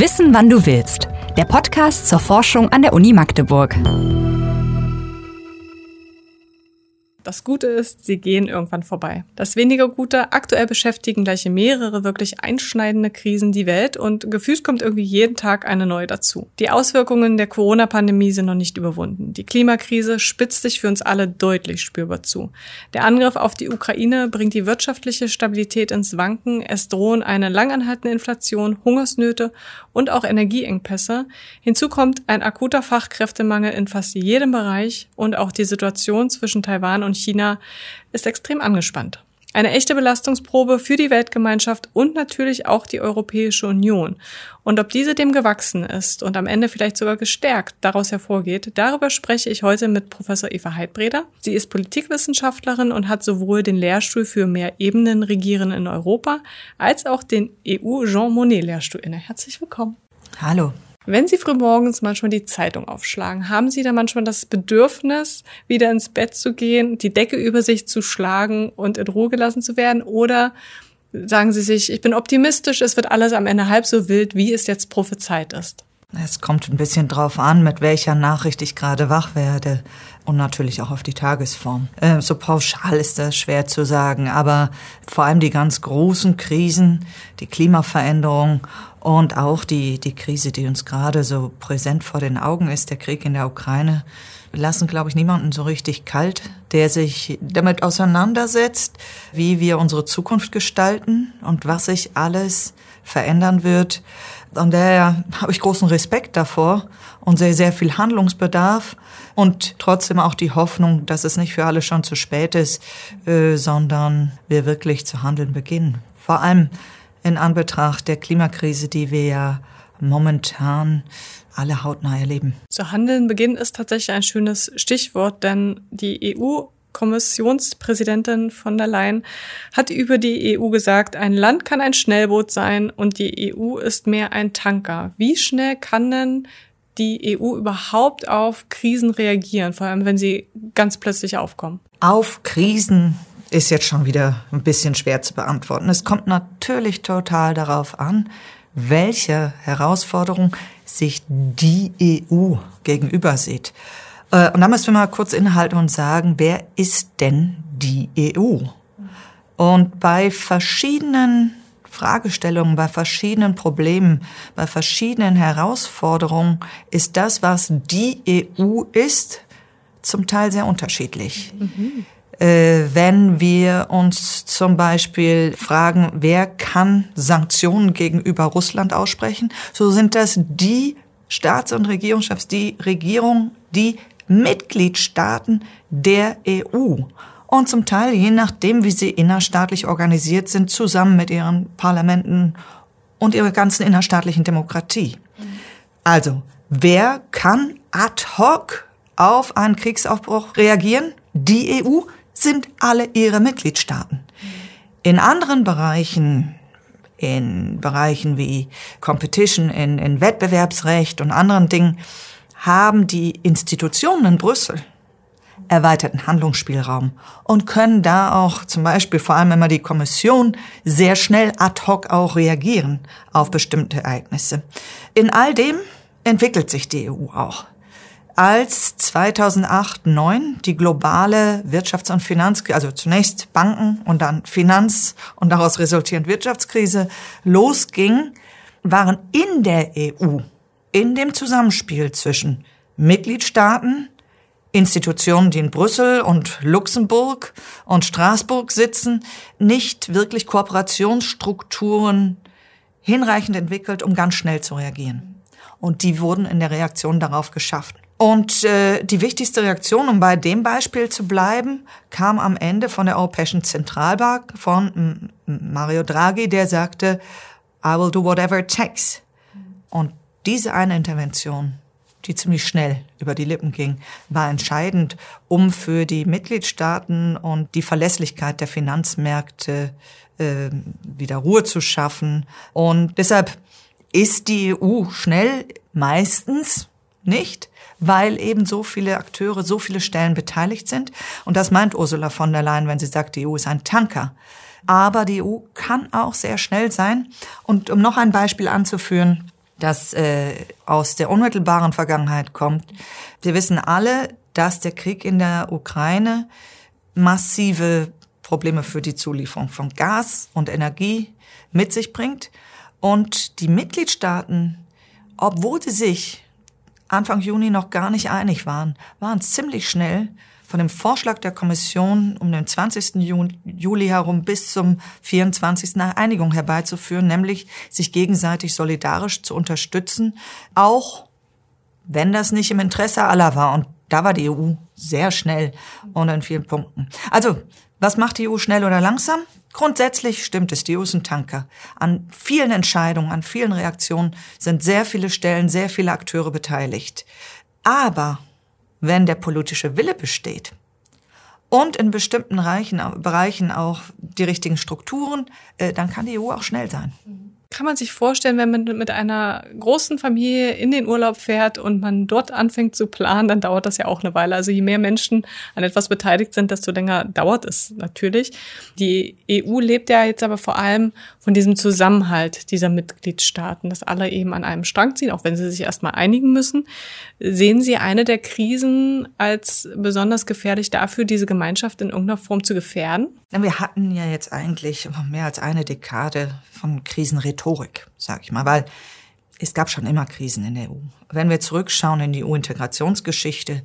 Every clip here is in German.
Wissen, wann du willst. Der Podcast zur Forschung an der Uni Magdeburg. Das Gute ist, sie gehen irgendwann vorbei. Das weniger Gute, aktuell beschäftigen gleich mehrere wirklich einschneidende Krisen die Welt und gefühlt kommt irgendwie jeden Tag eine neue dazu. Die Auswirkungen der Corona-Pandemie sind noch nicht überwunden. Die Klimakrise spitzt sich für uns alle deutlich spürbar zu. Der Angriff auf die Ukraine bringt die wirtschaftliche Stabilität ins Wanken. Es drohen eine langanhaltende Inflation, Hungersnöte und auch Energieengpässe. Hinzu kommt ein akuter Fachkräftemangel in fast jedem Bereich und auch die Situation zwischen Taiwan und China ist extrem angespannt. Eine echte Belastungsprobe für die Weltgemeinschaft und natürlich auch die Europäische Union. Und ob diese dem gewachsen ist und am Ende vielleicht sogar gestärkt daraus hervorgeht, darüber spreche ich heute mit Professor Eva Heidbreder. Sie ist Politikwissenschaftlerin und hat sowohl den Lehrstuhl für mehr Ebenen Regieren in Europa als auch den EU Jean Monnet Lehrstuhl inne. Herzlich willkommen. Hallo. Wenn Sie frühmorgens manchmal die Zeitung aufschlagen, haben Sie da manchmal das Bedürfnis, wieder ins Bett zu gehen, die Decke über sich zu schlagen und in Ruhe gelassen zu werden? Oder sagen Sie sich, ich bin optimistisch, es wird alles am Ende halb so wild, wie es jetzt prophezeit ist? Es kommt ein bisschen drauf an, mit welcher Nachricht ich gerade wach werde. Und natürlich auch auf die Tagesform. Äh, so pauschal ist das schwer zu sagen, aber vor allem die ganz großen Krisen, die Klimaveränderung und auch die, die Krise, die uns gerade so präsent vor den Augen ist, der Krieg in der Ukraine, lassen, glaube ich, niemanden so richtig kalt, der sich damit auseinandersetzt, wie wir unsere Zukunft gestalten und was sich alles verändern wird. Und daher habe ich großen Respekt davor und sehr, sehr viel Handlungsbedarf und trotzdem auch die Hoffnung, dass es nicht für alle schon zu spät ist, äh, sondern wir wirklich zu handeln beginnen. Vor allem in Anbetracht der Klimakrise, die wir ja momentan alle hautnah erleben. Zu handeln beginnen ist tatsächlich ein schönes Stichwort, denn die EU Kommissionspräsidentin von der Leyen hat über die EU gesagt, ein Land kann ein Schnellboot sein und die EU ist mehr ein Tanker. Wie schnell kann denn die EU überhaupt auf Krisen reagieren, vor allem wenn sie ganz plötzlich aufkommen? Auf Krisen ist jetzt schon wieder ein bisschen schwer zu beantworten. Es kommt natürlich total darauf an, welche Herausforderung sich die EU gegenüber sieht. Äh, und da müssen wir mal kurz inhalten und sagen, wer ist denn die EU? Und bei verschiedenen Fragestellungen, bei verschiedenen Problemen, bei verschiedenen Herausforderungen ist das, was die EU ist, zum Teil sehr unterschiedlich. Mhm. Äh, wenn wir uns zum Beispiel fragen, wer kann Sanktionen gegenüber Russland aussprechen, so sind das die Staats- und Regierungschefs, die Regierung, die Mitgliedstaaten der EU. Und zum Teil, je nachdem, wie sie innerstaatlich organisiert sind, zusammen mit ihren Parlamenten und ihrer ganzen innerstaatlichen Demokratie. Also, wer kann ad hoc auf einen Kriegsaufbruch reagieren? Die EU sind alle ihre Mitgliedstaaten. In anderen Bereichen, in Bereichen wie Competition, in, in Wettbewerbsrecht und anderen Dingen, haben die Institutionen in Brüssel erweiterten Handlungsspielraum und können da auch zum Beispiel, vor allem immer die Kommission, sehr schnell ad hoc auch reagieren auf bestimmte Ereignisse. In all dem entwickelt sich die EU auch als 2008, 2009 die globale Wirtschafts- und Finanzkrise, also zunächst Banken und dann Finanz- und daraus resultierend Wirtschaftskrise losging, waren in der EU, in dem Zusammenspiel zwischen Mitgliedstaaten, Institutionen, die in Brüssel und Luxemburg und Straßburg sitzen, nicht wirklich Kooperationsstrukturen hinreichend entwickelt, um ganz schnell zu reagieren. Und die wurden in der Reaktion darauf geschaffen. Und äh, die wichtigste Reaktion, um bei dem Beispiel zu bleiben, kam am Ende von der Europäischen Zentralbank von Mario Draghi, der sagte, I will do whatever it takes. Und diese eine Intervention, die ziemlich schnell über die Lippen ging, war entscheidend, um für die Mitgliedstaaten und die Verlässlichkeit der Finanzmärkte äh, wieder Ruhe zu schaffen. Und deshalb ist die EU schnell meistens nicht, weil eben so viele Akteure, so viele Stellen beteiligt sind. Und das meint Ursula von der Leyen, wenn sie sagt, die EU ist ein Tanker. Aber die EU kann auch sehr schnell sein. Und um noch ein Beispiel anzuführen, das äh, aus der unmittelbaren Vergangenheit kommt. Wir wissen alle, dass der Krieg in der Ukraine massive Probleme für die Zulieferung von Gas und Energie mit sich bringt. Und die Mitgliedstaaten, obwohl sie sich Anfang Juni noch gar nicht einig waren, waren ziemlich schnell von dem Vorschlag der Kommission um den 20. Juli herum bis zum 24. eine Einigung herbeizuführen, nämlich sich gegenseitig solidarisch zu unterstützen, auch wenn das nicht im Interesse aller war. Und da war die EU sehr schnell und in vielen Punkten. Also, was macht die EU schnell oder langsam? Grundsätzlich stimmt es, die EU ist ein Tanker. An vielen Entscheidungen, an vielen Reaktionen sind sehr viele Stellen, sehr viele Akteure beteiligt. Aber wenn der politische Wille besteht und in bestimmten Bereichen auch die richtigen Strukturen, äh, dann kann die EU auch schnell sein. Kann man sich vorstellen, wenn man mit einer großen Familie in den Urlaub fährt und man dort anfängt zu planen, dann dauert das ja auch eine Weile. Also je mehr Menschen an etwas beteiligt sind, desto länger dauert es natürlich. Die EU lebt ja jetzt aber vor allem von diesem Zusammenhalt dieser Mitgliedstaaten, dass alle eben an einem Strang ziehen, auch wenn sie sich erstmal einigen müssen. Sehen Sie eine der Krisen als besonders gefährlich dafür, diese Gemeinschaft in irgendeiner Form zu gefährden? Wir hatten ja jetzt eigentlich mehr als eine Dekade von Krisenrhetorik, sag ich mal, weil es gab schon immer Krisen in der EU. Wenn wir zurückschauen in die EU-Integrationsgeschichte,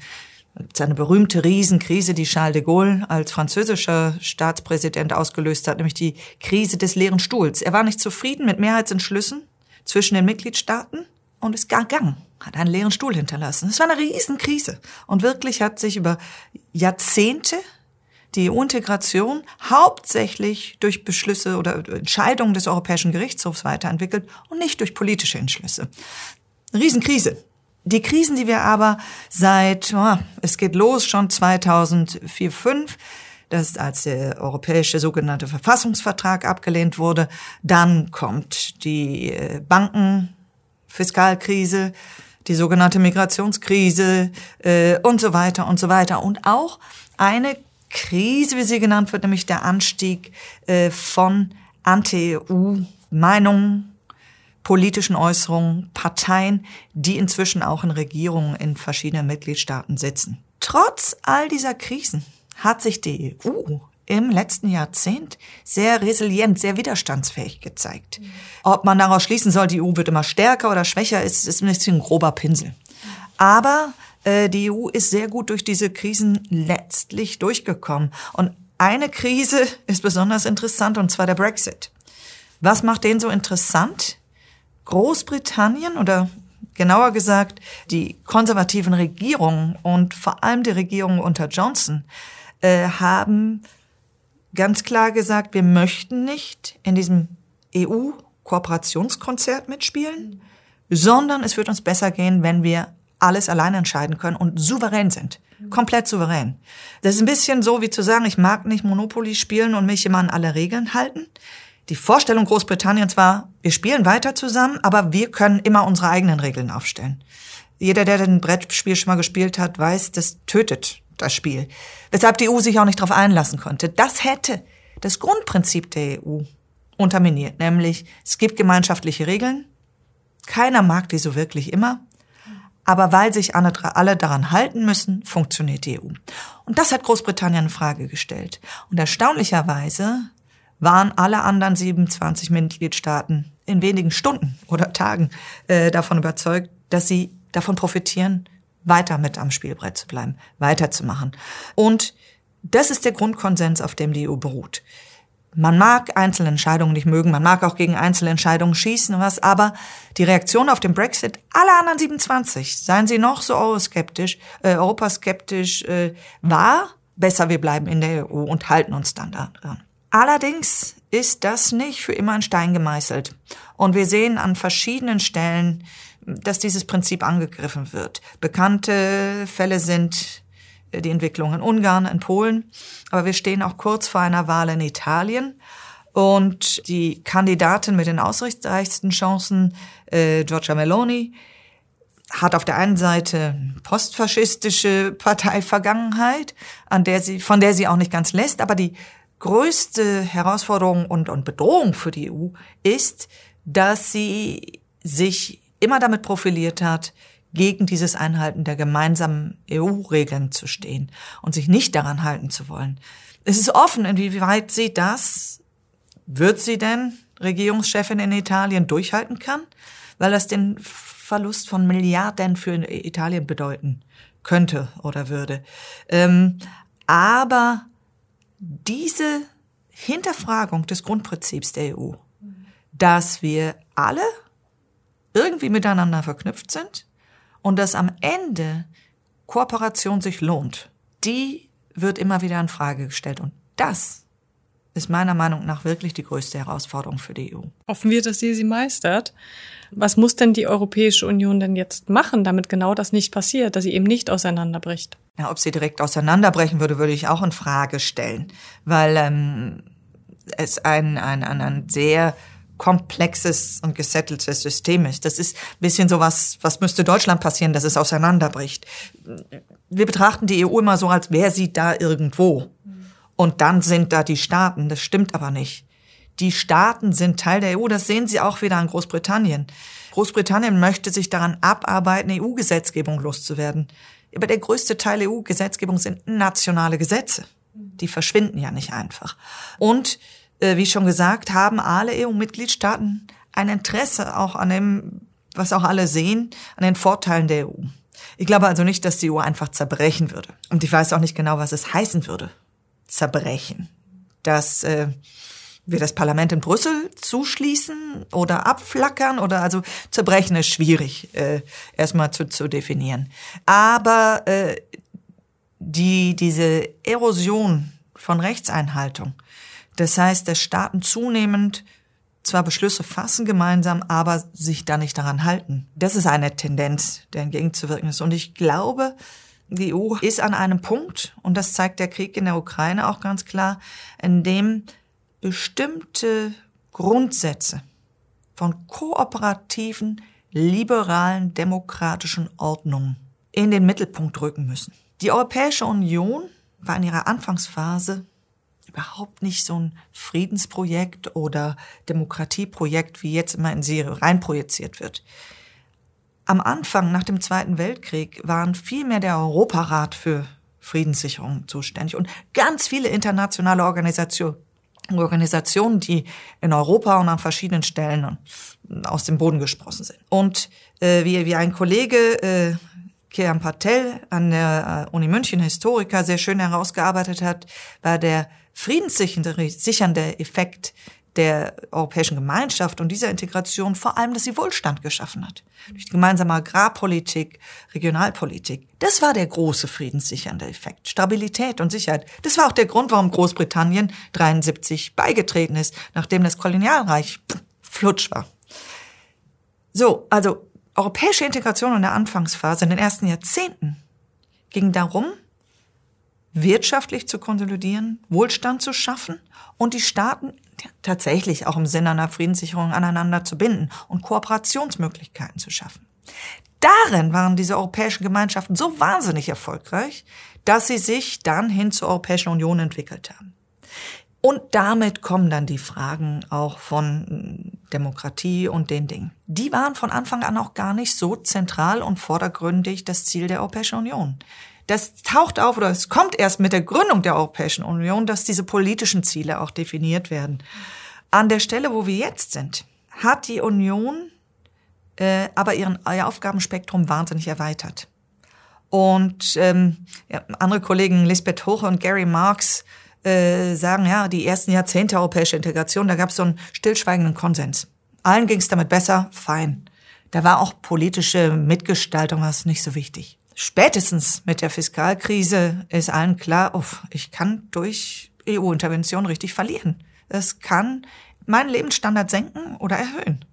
es eine berühmte Riesenkrise, die Charles de Gaulle als französischer Staatspräsident ausgelöst hat, nämlich die Krise des leeren Stuhls. Er war nicht zufrieden mit Mehrheitsentschlüssen zwischen den Mitgliedstaaten und ist gegangen, hat einen leeren Stuhl hinterlassen. Es war eine Riesenkrise. Und wirklich hat sich über Jahrzehnte die EU-Integration hauptsächlich durch Beschlüsse oder Entscheidungen des Europäischen Gerichtshofs weiterentwickelt und nicht durch politische Entschlüsse. Riesenkrise. Die Krisen, die wir aber seit, oh, es geht los schon 2004, 5, das als der europäische sogenannte Verfassungsvertrag abgelehnt wurde. Dann kommt die äh, Bankenfiskalkrise, die sogenannte Migrationskrise äh, und so weiter und so weiter. Und auch eine Krise, wie sie genannt wird, nämlich der Anstieg äh, von Anti-EU-Meinungen, politischen Äußerungen, Parteien, die inzwischen auch in Regierungen in verschiedenen Mitgliedstaaten sitzen. Trotz all dieser Krisen hat sich die EU im letzten Jahrzehnt sehr resilient, sehr widerstandsfähig gezeigt. Ob man daraus schließen soll, die EU wird immer stärker oder schwächer, ist, ist ein bisschen ein grober Pinsel. Aber die EU ist sehr gut durch diese Krisen letztlich durchgekommen. Und eine Krise ist besonders interessant, und zwar der Brexit. Was macht den so interessant? Großbritannien oder genauer gesagt die konservativen Regierungen und vor allem die Regierung unter Johnson äh, haben ganz klar gesagt, wir möchten nicht in diesem EU-Kooperationskonzert mitspielen, sondern es wird uns besser gehen, wenn wir alles alleine entscheiden können und souverän sind. Komplett souverän. Das ist ein bisschen so, wie zu sagen, ich mag nicht Monopoly spielen und mich immer an alle Regeln halten. Die Vorstellung Großbritanniens war, wir spielen weiter zusammen, aber wir können immer unsere eigenen Regeln aufstellen. Jeder, der ein Brettspiel schon mal gespielt hat, weiß, das tötet das Spiel. Weshalb die EU sich auch nicht darauf einlassen konnte. Das hätte das Grundprinzip der EU unterminiert, nämlich es gibt gemeinschaftliche Regeln, keiner mag die so wirklich immer, aber weil sich alle daran halten müssen, funktioniert die EU. Und das hat Großbritannien in Frage gestellt. Und erstaunlicherweise waren alle anderen 27 Mitgliedstaaten in wenigen Stunden oder Tagen äh, davon überzeugt, dass sie davon profitieren, weiter mit am Spielbrett zu bleiben, weiterzumachen. Und das ist der Grundkonsens, auf dem die EU beruht. Man mag einzelne Entscheidungen nicht mögen, man mag auch gegen einzelne Entscheidungen schießen und was, aber die Reaktion auf den Brexit aller anderen 27, seien sie noch so euroskeptisch, äh, europaskeptisch, äh, war besser, wir bleiben in der EU und halten uns dann daran. Allerdings ist das nicht für immer in Stein gemeißelt. Und wir sehen an verschiedenen Stellen, dass dieses Prinzip angegriffen wird. Bekannte Fälle sind die Entwicklung in Ungarn, in Polen. Aber wir stehen auch kurz vor einer Wahl in Italien. Und die Kandidatin mit den ausreichsten Chancen, äh, Giorgia Meloni, hat auf der einen Seite postfaschistische Parteivergangenheit, an der sie, von der sie auch nicht ganz lässt, aber die größte Herausforderung und, und Bedrohung für die EU ist, dass sie sich immer damit profiliert hat, gegen dieses Einhalten der gemeinsamen EU-Regeln zu stehen und sich nicht daran halten zu wollen. Es ist offen, inwieweit sie das, wird sie denn Regierungschefin in Italien durchhalten kann, weil das den Verlust von Milliarden für Italien bedeuten könnte oder würde. Ähm, aber diese Hinterfragung des Grundprinzips der EU, dass wir alle irgendwie miteinander verknüpft sind und dass am Ende Kooperation sich lohnt, die wird immer wieder in Frage gestellt. Und das ist meiner Meinung nach wirklich die größte Herausforderung für die EU. Hoffen wir, dass sie sie meistert. Was muss denn die Europäische Union denn jetzt machen, damit genau das nicht passiert, dass sie eben nicht auseinanderbricht? Ja, ob sie direkt auseinanderbrechen würde, würde ich auch in Frage stellen, weil ähm, es ein, ein, ein, ein sehr komplexes und gesetteltes System ist. Das ist ein bisschen so was, was müsste Deutschland passieren, dass es auseinanderbricht. Wir betrachten die EU immer so, als wäre sie da irgendwo. Und dann sind da die Staaten. Das stimmt aber nicht. Die Staaten sind Teil der EU. Das sehen Sie auch wieder an Großbritannien. Großbritannien möchte sich daran abarbeiten, EU-Gesetzgebung loszuwerden. Aber der größte Teil EU-Gesetzgebung sind nationale Gesetze. Die verschwinden ja nicht einfach. Und wie schon gesagt, haben alle EU-Mitgliedstaaten ein Interesse auch an dem, was auch alle sehen, an den Vorteilen der EU. Ich glaube also nicht, dass die EU einfach zerbrechen würde. Und ich weiß auch nicht genau, was es heißen würde. Zerbrechen. Dass äh, wir das Parlament in Brüssel zuschließen oder abflackern oder also zerbrechen ist schwierig äh, erstmal zu, zu definieren. Aber äh, die, diese Erosion von Rechtseinhaltung, das heißt, dass Staaten zunehmend zwar Beschlüsse fassen gemeinsam, aber sich da nicht daran halten. Das ist eine Tendenz, der entgegenzuwirken ist. Und ich glaube, die EU ist an einem Punkt, und das zeigt der Krieg in der Ukraine auch ganz klar, in dem bestimmte Grundsätze von kooperativen, liberalen, demokratischen Ordnungen in den Mittelpunkt rücken müssen. Die Europäische Union war in ihrer Anfangsphase überhaupt nicht so ein Friedensprojekt oder Demokratieprojekt, wie jetzt immer in sie reinprojiziert wird. Am Anfang, nach dem Zweiten Weltkrieg, waren vielmehr der Europarat für Friedenssicherung zuständig und ganz viele internationale Organisationen, Organisationen, die in Europa und an verschiedenen Stellen aus dem Boden gesprossen sind. Und äh, wie, wie ein Kollege, äh, Kiran Patel an der äh, Uni München, Historiker, sehr schön herausgearbeitet hat, war der friedenssichernde Effekt der europäischen Gemeinschaft und dieser Integration vor allem, dass sie Wohlstand geschaffen hat. Durch die gemeinsame Agrarpolitik, Regionalpolitik. Das war der große friedenssichernde Effekt. Stabilität und Sicherheit. Das war auch der Grund, warum Großbritannien 73 beigetreten ist, nachdem das Kolonialreich flutsch war. So, also europäische Integration in der Anfangsphase, in den ersten Jahrzehnten, ging darum, wirtschaftlich zu konsolidieren, Wohlstand zu schaffen und die Staaten tatsächlich auch im Sinne einer Friedenssicherung aneinander zu binden und Kooperationsmöglichkeiten zu schaffen. Darin waren diese europäischen Gemeinschaften so wahnsinnig erfolgreich, dass sie sich dann hin zur Europäischen Union entwickelt haben. Und damit kommen dann die Fragen auch von Demokratie und den Dingen. Die waren von Anfang an auch gar nicht so zentral und vordergründig das Ziel der Europäischen Union. Das taucht auf oder es kommt erst mit der Gründung der Europäischen Union, dass diese politischen Ziele auch definiert werden. An der Stelle, wo wir jetzt sind, hat die Union äh, aber ihren, ihr Aufgabenspektrum wahnsinnig erweitert. Und ähm, ja, andere Kollegen Lisbeth Hoche und Gary Marks äh, sagen, ja, die ersten Jahrzehnte europäische Integration, da gab es so einen stillschweigenden Konsens. Allen ging es damit besser, fein. Da war auch politische Mitgestaltung was nicht so wichtig. Spätestens mit der Fiskalkrise ist allen klar, uff, ich kann durch EU-Intervention richtig verlieren. Es kann meinen Lebensstandard senken oder erhöhen.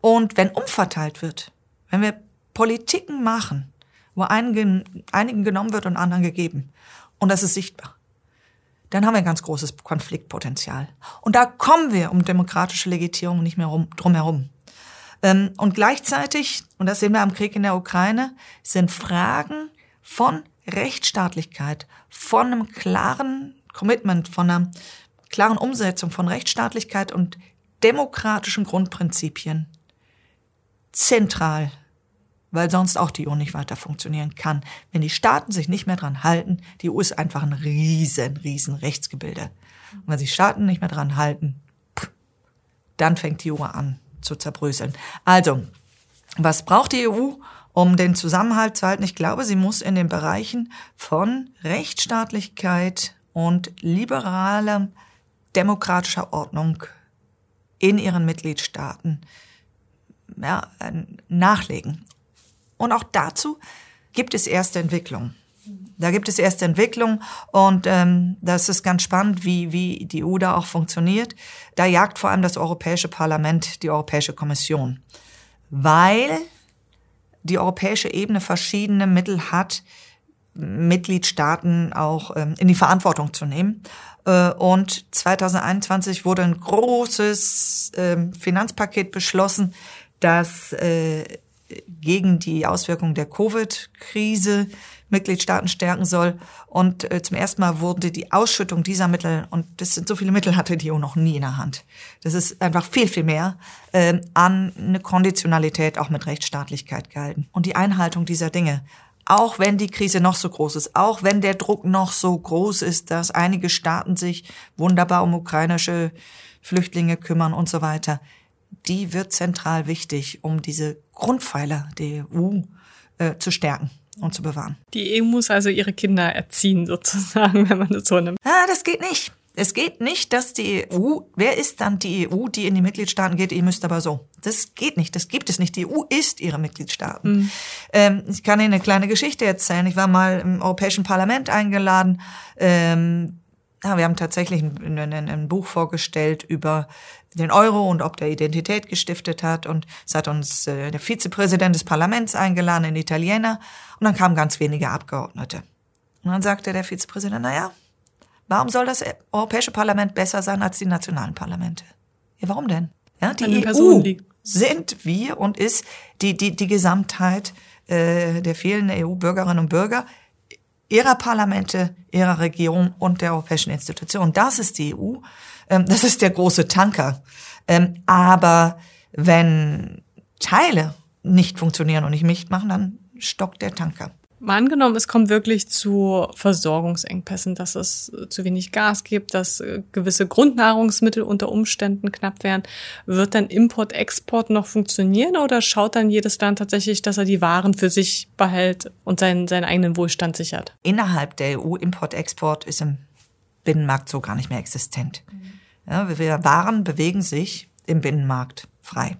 Und wenn umverteilt wird, wenn wir Politiken machen, wo einigen, einigen genommen wird und anderen gegeben, und das ist sichtbar, dann haben wir ein ganz großes Konfliktpotenzial. Und da kommen wir um demokratische Legitierung nicht mehr rum, drum herum. Ähm, und gleichzeitig, und das sehen wir am Krieg in der Ukraine, sind Fragen von Rechtsstaatlichkeit, von einem klaren Commitment, von einer klaren Umsetzung von Rechtsstaatlichkeit und demokratischen Grundprinzipien zentral, weil sonst auch die EU nicht weiter funktionieren kann. Wenn die Staaten sich nicht mehr dran halten, die EU ist einfach ein riesen, riesen Rechtsgebilde. Und wenn sich Staaten nicht mehr dran halten, dann fängt die EU an zu zerbröseln. Also, was braucht die EU, um den Zusammenhalt zu halten? Ich glaube, sie muss in den Bereichen von Rechtsstaatlichkeit und liberaler demokratischer Ordnung in ihren Mitgliedstaaten ja, nachlegen. Und auch dazu gibt es erste Entwicklungen. Da gibt es erste Entwicklungen und ähm, das ist ganz spannend, wie, wie die EU da auch funktioniert. Da jagt vor allem das Europäische Parlament die Europäische Kommission, weil die europäische Ebene verschiedene Mittel hat, Mitgliedstaaten auch ähm, in die Verantwortung zu nehmen. Äh, und 2021 wurde ein großes äh, Finanzpaket beschlossen, das äh, gegen die Auswirkungen der Covid-Krise Mitgliedstaaten stärken soll. Und äh, zum ersten Mal wurde die Ausschüttung dieser Mittel, und das sind so viele Mittel, hatte die EU noch nie in der Hand. Das ist einfach viel, viel mehr, äh, an eine Konditionalität auch mit Rechtsstaatlichkeit gehalten. Und die Einhaltung dieser Dinge auch wenn die Krise noch so groß ist, auch wenn der Druck noch so groß ist, dass einige Staaten sich wunderbar um ukrainische Flüchtlinge kümmern und so weiter, die wird zentral wichtig, um diese Grundpfeiler der EU äh, zu stärken und zu bewahren. Die EU muss also ihre Kinder erziehen, sozusagen, wenn man das so nimmt. Ah, das geht nicht. Es geht nicht, dass die EU, wer ist dann die EU, die in die Mitgliedstaaten geht, ihr müsst aber so. Das geht nicht, das gibt es nicht. Die EU ist ihre Mitgliedstaaten. Mhm. Ähm, ich kann Ihnen eine kleine Geschichte erzählen. Ich war mal im Europäischen Parlament eingeladen. Ähm, ja, wir haben tatsächlich ein, ein, ein, Buch vorgestellt über den Euro und ob der Identität gestiftet hat. Und es hat uns äh, der Vizepräsident des Parlaments eingeladen, ein Italiener. Und dann kamen ganz wenige Abgeordnete. Und dann sagte der Vizepräsident, na ja, Warum soll das Europäische Parlament besser sein als die nationalen Parlamente? Ja, warum denn? Ja, die EU sind wir und ist die, die, die Gesamtheit äh, der vielen EU-Bürgerinnen und Bürger, ihrer Parlamente, ihrer Regierung und der europäischen Institutionen. Das ist die EU. Ähm, das ist der große Tanker. Ähm, aber wenn Teile nicht funktionieren und nicht mitmachen, dann stockt der Tanker. Mal angenommen, es kommt wirklich zu Versorgungsengpässen, dass es zu wenig Gas gibt, dass äh, gewisse Grundnahrungsmittel unter Umständen knapp werden. Wird dann Import-Export noch funktionieren oder schaut dann jedes Land tatsächlich, dass er die Waren für sich behält und seinen, seinen eigenen Wohlstand sichert? Innerhalb der EU Import-Export ist im Binnenmarkt so gar nicht mehr existent. Ja, Waren bewegen sich im Binnenmarkt frei.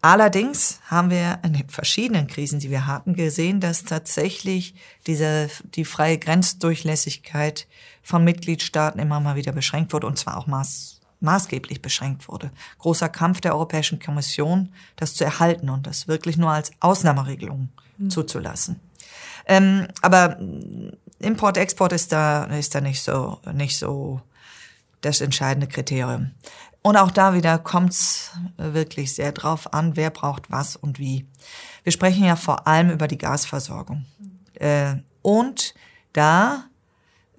Allerdings haben wir in den verschiedenen Krisen, die wir hatten, gesehen, dass tatsächlich diese, die freie Grenzdurchlässigkeit von Mitgliedstaaten immer mal wieder beschränkt wurde und zwar auch maß, maßgeblich beschränkt wurde. Großer Kampf der Europäischen Kommission, das zu erhalten und das wirklich nur als Ausnahmeregelung mhm. zuzulassen. Ähm, aber Import-Export ist da, ist da nicht so, nicht so das entscheidende Kriterium. Und auch da wieder kommt's wirklich sehr drauf an, wer braucht was und wie. Wir sprechen ja vor allem über die Gasversorgung. Äh, und da,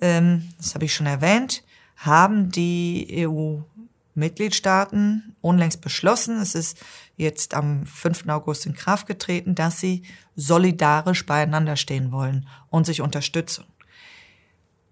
ähm, das habe ich schon erwähnt, haben die EU-Mitgliedstaaten unlängst beschlossen, es ist jetzt am 5. August in Kraft getreten, dass sie solidarisch beieinander stehen wollen und sich unterstützen.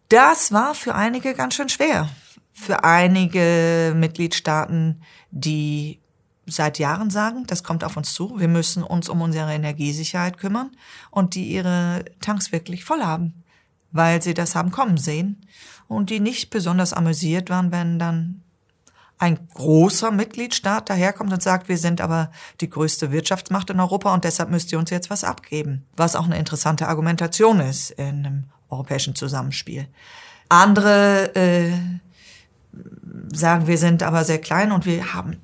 Das war für einige ganz schön schwer, für einige Mitgliedstaaten, die seit Jahren sagen, das kommt auf uns zu, wir müssen uns um unsere Energiesicherheit kümmern und die ihre Tanks wirklich voll haben, weil sie das haben kommen sehen und die nicht besonders amüsiert waren, wenn dann ein großer Mitgliedstaat daherkommt und sagt, wir sind aber die größte Wirtschaftsmacht in Europa und deshalb müsst ihr uns jetzt was abgeben. Was auch eine interessante Argumentation ist in einem europäischen Zusammenspiel. Andere äh, sagen, wir sind aber sehr klein und wir haben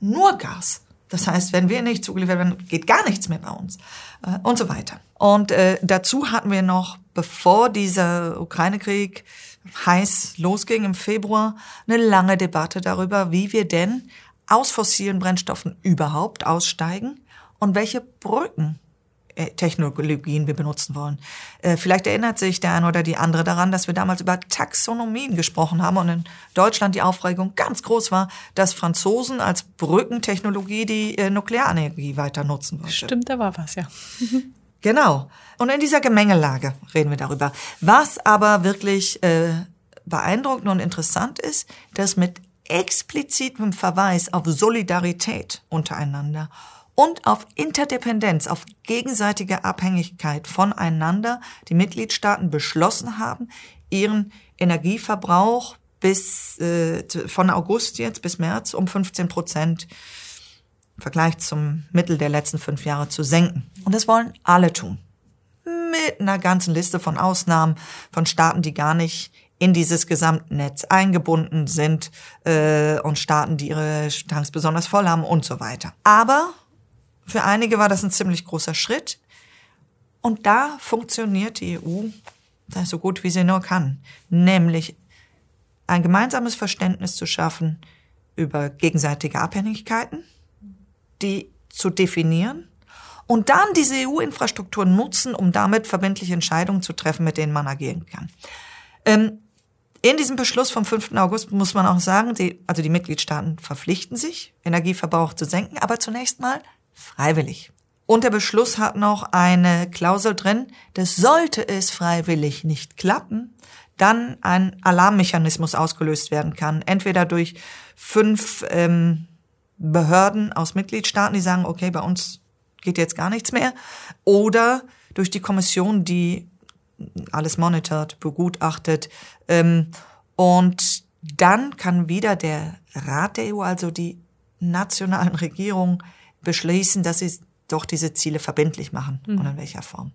nur Gas. Das heißt, wenn wir nicht zugeliefert werden, geht gar nichts mehr bei uns äh, und so weiter. Und äh, dazu hatten wir noch, bevor dieser Ukraine-Krieg heiß losging im Februar, eine lange Debatte darüber, wie wir denn aus fossilen Brennstoffen überhaupt aussteigen und welche Brücken Technologien wir benutzen wollen. Äh, vielleicht erinnert sich der eine oder die andere daran, dass wir damals über Taxonomien gesprochen haben und in Deutschland die Aufregung ganz groß war, dass Franzosen als Brückentechnologie die äh, Nuklearenergie weiter nutzen wollten. Stimmt, da war was, ja. genau. Und in dieser Gemengelage reden wir darüber. Was aber wirklich äh, beeindruckend und interessant ist, dass mit explizitem Verweis auf Solidarität untereinander und auf Interdependenz, auf gegenseitige Abhängigkeit voneinander die Mitgliedstaaten beschlossen haben, ihren Energieverbrauch bis äh, von August jetzt bis März um 15 Prozent im Vergleich zum Mittel der letzten fünf Jahre zu senken. Und das wollen alle tun. Mit einer ganzen Liste von Ausnahmen von Staaten, die gar nicht in dieses Gesamtnetz eingebunden sind äh, und Staaten, die ihre Tanks besonders voll haben und so weiter. Aber für einige war das ein ziemlich großer Schritt. Und da funktioniert die EU so gut wie sie nur kann, nämlich ein gemeinsames Verständnis zu schaffen über gegenseitige Abhängigkeiten, die zu definieren und dann diese EU-Infrastruktur nutzen, um damit verbindliche Entscheidungen zu treffen, mit denen man agieren kann. Ähm, in diesem Beschluss vom 5. August muss man auch sagen, die, also die Mitgliedstaaten verpflichten sich, Energieverbrauch zu senken, aber zunächst mal freiwillig. Und der Beschluss hat noch eine Klausel drin, dass sollte es freiwillig nicht klappen, dann ein Alarmmechanismus ausgelöst werden kann. Entweder durch fünf ähm, Behörden aus Mitgliedstaaten, die sagen, okay, bei uns geht jetzt gar nichts mehr, oder durch die Kommission, die alles monitort, begutachtet. Ähm, und dann kann wieder der Rat der EU, also die nationalen Regierungen, beschließen, dass sie doch diese Ziele verbindlich machen mhm. und in welcher Form.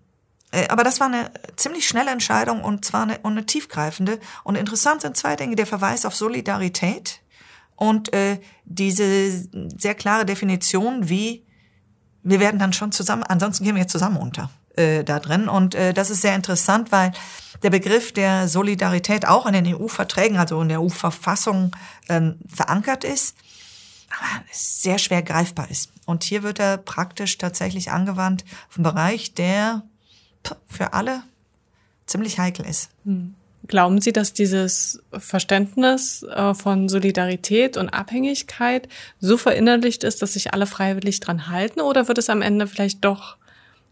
Äh, aber das war eine ziemlich schnelle Entscheidung und zwar eine, und eine tiefgreifende. Und interessant sind zwei Dinge. Der Verweis auf Solidarität und äh, diese sehr klare Definition, wie wir werden dann schon zusammen, ansonsten gehen wir jetzt zusammen unter äh, da drin. Und äh, das ist sehr interessant, weil der Begriff der Solidarität auch in den EU-Verträgen, also in der EU-Verfassung ähm, verankert ist aber sehr schwer greifbar ist. Und hier wird er praktisch tatsächlich angewandt auf einen Bereich, der für alle ziemlich heikel ist. Hm. Glauben Sie, dass dieses Verständnis äh, von Solidarität und Abhängigkeit so verinnerlicht ist, dass sich alle freiwillig dran halten? Oder wird es am Ende vielleicht doch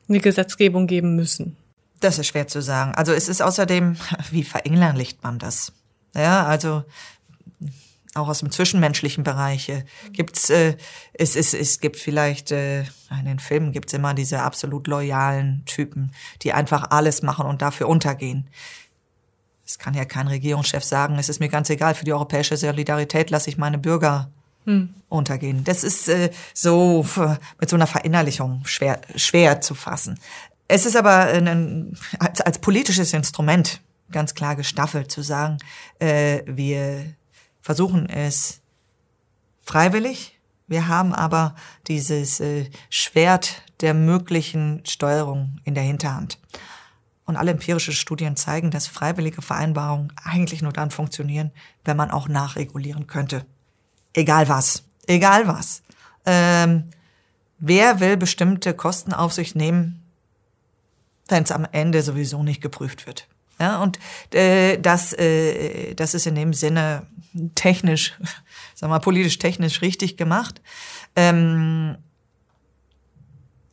eine Gesetzgebung geben müssen? Das ist schwer zu sagen. Also es ist außerdem, wie verenglanlicht man das? Ja, also auch aus dem zwischenmenschlichen Bereich äh, gibt's äh, es, es, es gibt vielleicht äh, in den Filmen gibt's immer diese absolut loyalen Typen, die einfach alles machen und dafür untergehen. Es kann ja kein Regierungschef sagen, es ist mir ganz egal, für die europäische Solidarität lasse ich meine Bürger hm. untergehen. Das ist äh, so mit so einer Verinnerlichung schwer, schwer zu fassen. Es ist aber ein, als, als politisches Instrument ganz klar gestaffelt zu sagen, äh, wir versuchen es freiwillig. Wir haben aber dieses äh, Schwert der möglichen Steuerung in der Hinterhand. Und alle empirischen Studien zeigen, dass freiwillige Vereinbarungen eigentlich nur dann funktionieren, wenn man auch nachregulieren könnte. Egal was. Egal was. Ähm, wer will bestimmte Kosten auf sich nehmen, wenn es am Ende sowieso nicht geprüft wird? Ja, und äh, das, äh, das ist in dem Sinne technisch, sag mal, politisch technisch richtig gemacht. Ähm,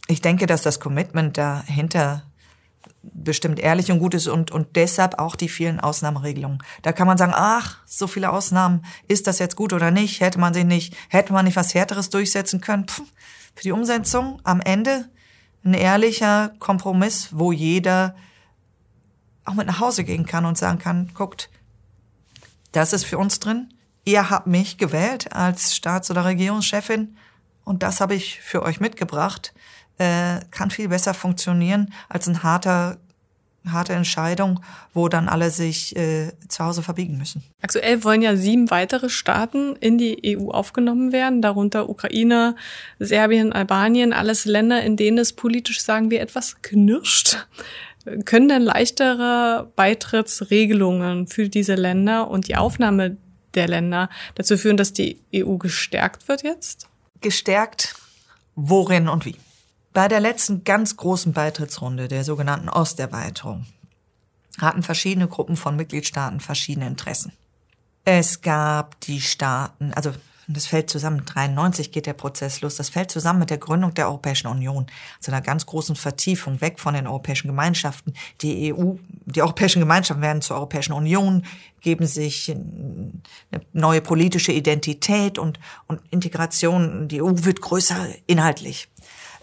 ich denke, dass das Commitment dahinter bestimmt ehrlich und gut ist und, und deshalb auch die vielen Ausnahmeregelungen. Da kann man sagen, ach, so viele Ausnahmen, ist das jetzt gut oder nicht? Hätte man sie nicht, hätte man nicht was Härteres durchsetzen können? Pff, für die Umsetzung am Ende ein ehrlicher Kompromiss, wo jeder auch mit nach Hause gehen kann und sagen kann, guckt, das ist für uns drin. Ihr habt mich gewählt als Staats- oder Regierungschefin und das habe ich für euch mitgebracht. Äh, kann viel besser funktionieren als ein harter harte Entscheidung, wo dann alle sich äh, zu Hause verbiegen müssen. Aktuell wollen ja sieben weitere Staaten in die EU aufgenommen werden, darunter Ukraine, Serbien, Albanien, alles Länder, in denen es politisch, sagen wir, etwas knirscht. Können denn leichtere Beitrittsregelungen für diese Länder und die Aufnahme der Länder dazu führen, dass die EU gestärkt wird jetzt? Gestärkt worin und wie? Bei der letzten ganz großen Beitrittsrunde, der sogenannten Osterweiterung, hatten verschiedene Gruppen von Mitgliedstaaten verschiedene Interessen. Es gab die Staaten, also das fällt zusammen, 93 geht der Prozess los, das fällt zusammen mit der Gründung der Europäischen Union, also einer ganz großen Vertiefung weg von den europäischen Gemeinschaften. Die EU, die europäischen Gemeinschaften werden zur Europäischen Union, geben sich eine neue politische Identität und, und Integration. Die EU wird größer inhaltlich.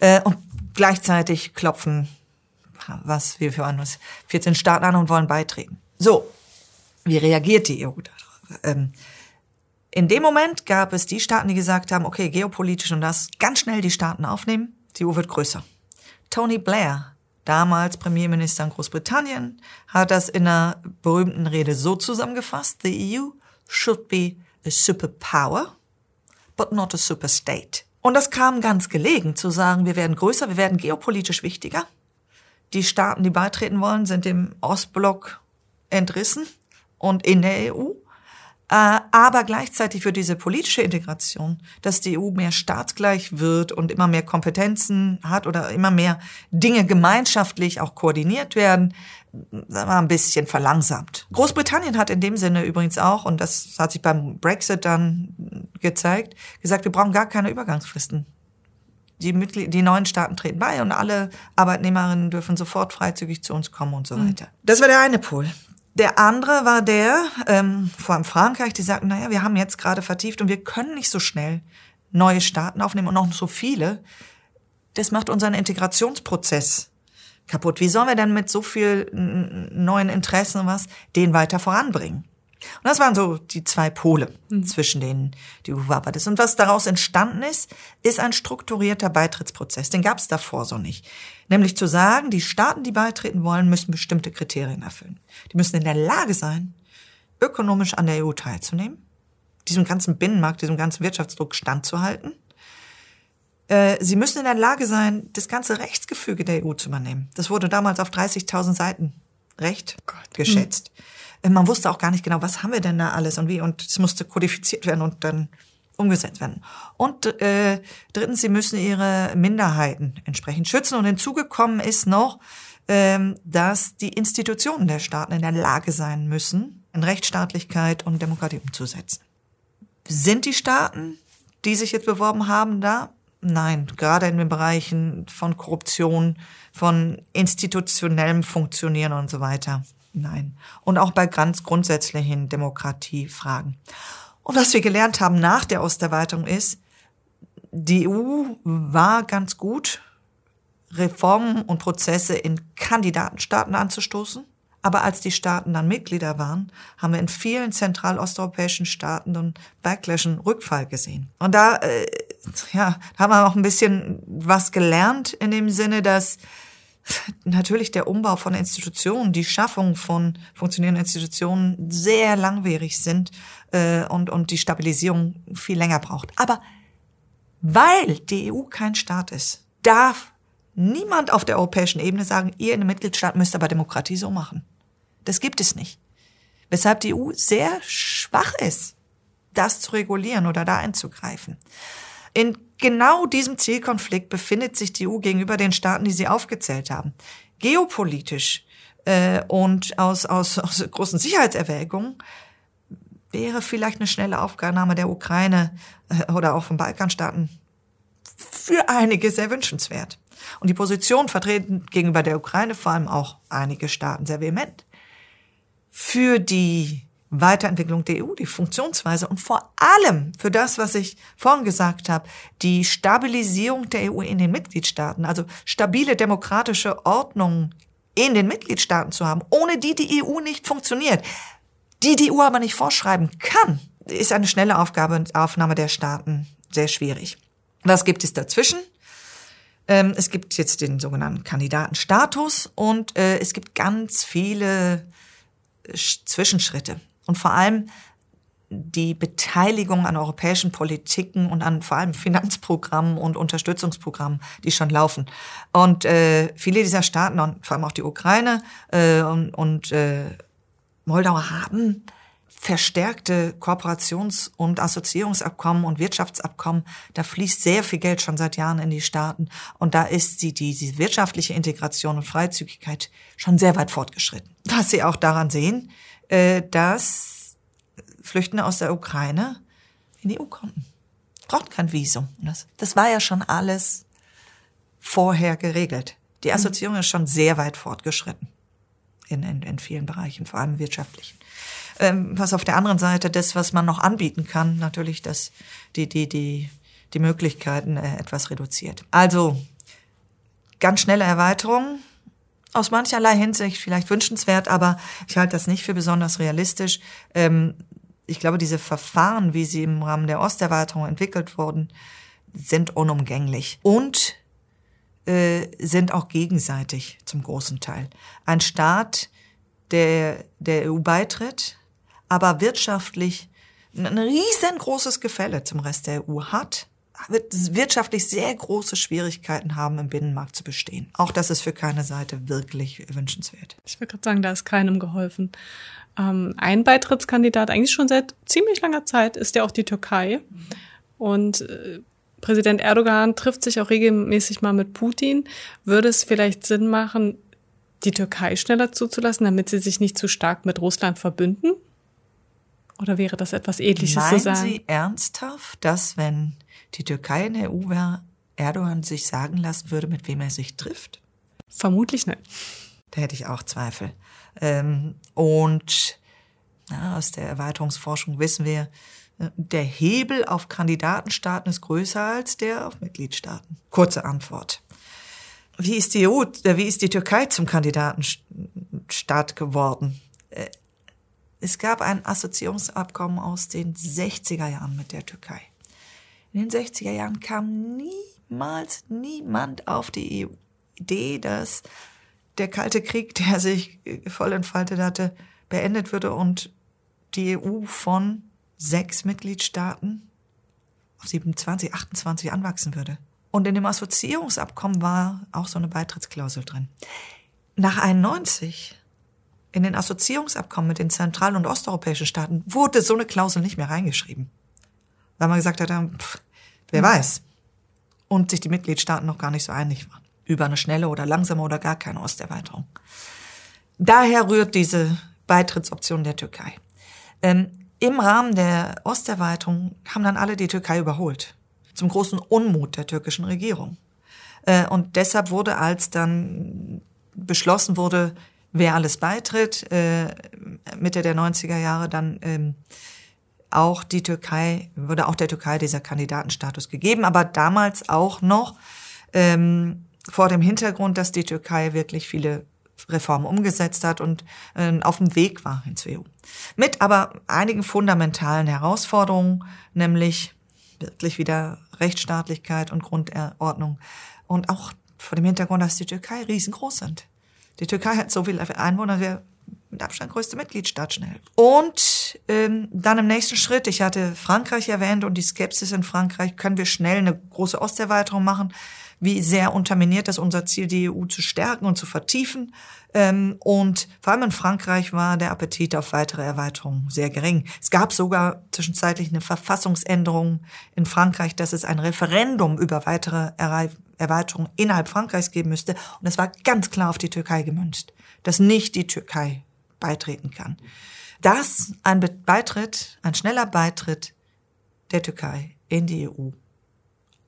Äh, und gleichzeitig klopfen, was wir für uns, 14 Staaten an und wollen beitreten. So, wie reagiert die EU darauf? In dem Moment gab es die Staaten, die gesagt haben, okay, geopolitisch und das ganz schnell die Staaten aufnehmen, die EU wird größer. Tony Blair, damals Premierminister in Großbritannien, hat das in einer berühmten Rede so zusammengefasst, the EU should be a superpower, but not a superstate. Und das kam ganz gelegen zu sagen, wir werden größer, wir werden geopolitisch wichtiger. Die Staaten, die beitreten wollen, sind dem Ostblock entrissen und in der EU. Äh, aber gleichzeitig für diese politische Integration, dass die EU mehr staatsgleich wird und immer mehr Kompetenzen hat oder immer mehr Dinge gemeinschaftlich auch koordiniert werden, sagen wir, ein bisschen verlangsamt. Großbritannien hat in dem Sinne übrigens auch, und das hat sich beim Brexit dann gezeigt, gesagt, wir brauchen gar keine Übergangsfristen. Die, Mitglied die neuen Staaten treten bei und alle Arbeitnehmerinnen dürfen sofort freizügig zu uns kommen und so mhm. weiter. Das war der eine Pol. Der andere war der, ähm, vor allem Frankreich, die sagten, naja, wir haben jetzt gerade vertieft und wir können nicht so schnell neue Staaten aufnehmen und noch so viele. Das macht unseren Integrationsprozess kaputt. Wie sollen wir denn mit so viel neuen Interessen und was den weiter voranbringen? Und das waren so die zwei Pole, mhm. zwischen denen die EU arbeitet. Und was daraus entstanden ist, ist ein strukturierter Beitrittsprozess. Den gab es davor so nicht. Nämlich zu sagen, die Staaten, die beitreten wollen, müssen bestimmte Kriterien erfüllen. Die müssen in der Lage sein, ökonomisch an der EU teilzunehmen, diesem ganzen Binnenmarkt, diesem ganzen Wirtschaftsdruck standzuhalten. Äh, sie müssen in der Lage sein, das ganze Rechtsgefüge der EU zu übernehmen. Das wurde damals auf 30.000 Seiten Recht oh Gott. geschätzt. Mhm. Man wusste auch gar nicht genau, was haben wir denn da alles und wie. Und es musste kodifiziert werden und dann umgesetzt werden. Und äh, drittens, sie müssen ihre Minderheiten entsprechend schützen. Und hinzugekommen ist noch, ähm, dass die Institutionen der Staaten in der Lage sein müssen, in Rechtsstaatlichkeit und Demokratie umzusetzen. Sind die Staaten, die sich jetzt beworben haben, da? Nein, gerade in den Bereichen von Korruption, von institutionellem Funktionieren und so weiter. Nein. Und auch bei ganz grundsätzlichen Demokratiefragen. Und was wir gelernt haben nach der Osterweiterung ist, die EU war ganz gut, Reformen und Prozesse in Kandidatenstaaten anzustoßen. Aber als die Staaten dann Mitglieder waren, haben wir in vielen zentralosteuropäischen Staaten einen Backlash, einen Rückfall gesehen. Und da, äh, ja, haben wir auch ein bisschen was gelernt in dem Sinne, dass natürlich der Umbau von Institutionen, die Schaffung von funktionierenden Institutionen sehr langwierig sind äh, und, und die Stabilisierung viel länger braucht. Aber weil die EU kein Staat ist, darf niemand auf der europäischen Ebene sagen, ihr in den Mitgliedstaaten müsst aber Demokratie so machen. Das gibt es nicht. Weshalb die EU sehr schwach ist, das zu regulieren oder da einzugreifen. In genau diesem Zielkonflikt befindet sich die EU gegenüber den Staaten, die Sie aufgezählt haben. Geopolitisch äh, und aus, aus, aus großen Sicherheitserwägungen wäre vielleicht eine schnelle Aufnahme der Ukraine äh, oder auch von Balkanstaaten für einige sehr wünschenswert. Und die Position vertreten gegenüber der Ukraine vor allem auch einige Staaten sehr vehement. Für die Weiterentwicklung der EU, die Funktionsweise und vor allem für das, was ich vorhin gesagt habe, die Stabilisierung der EU in den Mitgliedstaaten, also stabile demokratische Ordnung in den Mitgliedstaaten zu haben, ohne die die EU nicht funktioniert, die die EU aber nicht vorschreiben kann, ist eine schnelle Aufgabe und Aufnahme der Staaten sehr schwierig. Was gibt es dazwischen? Ähm, es gibt jetzt den sogenannten Kandidatenstatus und äh, es gibt ganz viele Zwischenschritte und vor allem die Beteiligung an europäischen Politiken und an vor allem Finanzprogrammen und Unterstützungsprogrammen, die schon laufen. Und äh, viele dieser Staaten und vor allem auch die Ukraine äh, und, und äh, Moldau haben verstärkte Kooperations- und Assoziierungsabkommen und Wirtschaftsabkommen. Da fließt sehr viel Geld schon seit Jahren in die Staaten. Und da ist die, die, die wirtschaftliche Integration und Freizügigkeit schon sehr weit fortgeschritten. Was Sie auch daran sehen, äh, dass Flüchtende aus der Ukraine in die EU konnten. Braucht kein Visum. Das, das war ja schon alles vorher geregelt. Die Assoziierung ist schon sehr weit fortgeschritten in, in, in vielen Bereichen, vor allem wirtschaftlichen. Ähm, was auf der anderen Seite das, was man noch anbieten kann, natürlich das, die, die, die, die Möglichkeiten äh, etwas reduziert. Also ganz schnelle Erweiterung, aus mancherlei Hinsicht vielleicht wünschenswert, aber ich halte das nicht für besonders realistisch. Ähm, ich glaube, diese Verfahren, wie sie im Rahmen der Osterweiterung entwickelt wurden, sind unumgänglich und äh, sind auch gegenseitig zum großen Teil. Ein Staat, der der EU beitritt, aber wirtschaftlich ein riesengroßes Gefälle zum Rest der EU hat, wird wirtschaftlich sehr große Schwierigkeiten haben, im Binnenmarkt zu bestehen. Auch das ist für keine Seite wirklich wünschenswert. Ich würde gerade sagen, da ist keinem geholfen. Ähm, ein Beitrittskandidat, eigentlich schon seit ziemlich langer Zeit, ist ja auch die Türkei. Und äh, Präsident Erdogan trifft sich auch regelmäßig mal mit Putin. Würde es vielleicht Sinn machen, die Türkei schneller zuzulassen, damit sie sich nicht zu stark mit Russland verbünden? Oder wäre das etwas Ähnliches Meinen zu sagen? Sie ernsthaft, dass wenn die Türkei in der EU wäre, Erdogan sich sagen lassen würde, mit wem er sich trifft? Vermutlich nicht. Da hätte ich auch Zweifel. Ähm, und na, aus der Erweiterungsforschung wissen wir, äh, der Hebel auf Kandidatenstaaten ist größer als der auf Mitgliedstaaten. Kurze Antwort. Wie ist die EU, äh, wie ist die Türkei zum Kandidatenstaat geworden? Äh, es gab ein Assoziierungsabkommen aus den 60er Jahren mit der Türkei. In den 60er Jahren kam niemals niemand auf die Idee, dass der Kalte Krieg, der sich voll entfaltet hatte, beendet würde und die EU von sechs Mitgliedstaaten auf 27, 28 anwachsen würde. Und in dem Assoziierungsabkommen war auch so eine Beitrittsklausel drin. Nach 91 in den Assoziierungsabkommen mit den zentral- und osteuropäischen Staaten wurde so eine Klausel nicht mehr reingeschrieben. Weil man gesagt hat, pff, wer weiß. Und sich die Mitgliedstaaten noch gar nicht so einig waren. Über eine schnelle oder langsame oder gar keine Osterweiterung. Daher rührt diese Beitrittsoption der Türkei. Ähm, Im Rahmen der Osterweiterung haben dann alle die Türkei überholt. Zum großen Unmut der türkischen Regierung. Äh, und deshalb wurde, als dann beschlossen wurde, wer alles beitritt, äh, Mitte der 90er Jahre dann ähm, auch die Türkei, wurde auch der Türkei dieser Kandidatenstatus gegeben, aber damals auch noch ähm, vor dem Hintergrund, dass die Türkei wirklich viele Reformen umgesetzt hat und äh, auf dem Weg war zur EU. Mit aber einigen fundamentalen Herausforderungen, nämlich wirklich wieder Rechtsstaatlichkeit und Grundordnung und auch vor dem Hintergrund, dass die Türkei riesengroß sind. Die Türkei hat so viele Einwohner, wir mit Abstand größte Mitgliedstaat schnell. Und ähm, dann im nächsten Schritt, ich hatte Frankreich erwähnt und die Skepsis in Frankreich, können wir schnell eine große Osterweiterung machen? Wie sehr unterminiert das unser Ziel, die EU zu stärken und zu vertiefen? Ähm, und vor allem in Frankreich war der Appetit auf weitere Erweiterungen sehr gering. Es gab sogar zwischenzeitlich eine Verfassungsänderung in Frankreich, dass es ein Referendum über weitere Erweiterungen innerhalb Frankreichs geben müsste. Und es war ganz klar auf die Türkei gemünzt, dass nicht die Türkei beitreten kann. Dass ein Beitritt, ein schneller Beitritt der Türkei in die EU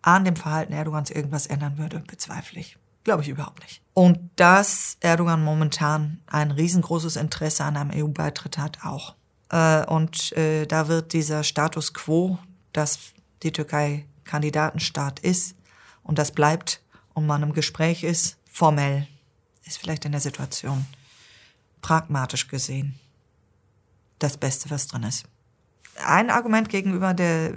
an dem Verhalten Erdogans irgendwas ändern würde, bezweifle ich. Glaube ich überhaupt nicht. Und dass Erdogan momentan ein riesengroßes Interesse an einem EU-Beitritt hat, auch. Äh, und äh, da wird dieser Status quo, dass die Türkei Kandidatenstaat ist und das bleibt und man im Gespräch ist, formell, ist vielleicht in der Situation pragmatisch gesehen das Beste, was drin ist. Ein Argument gegenüber der,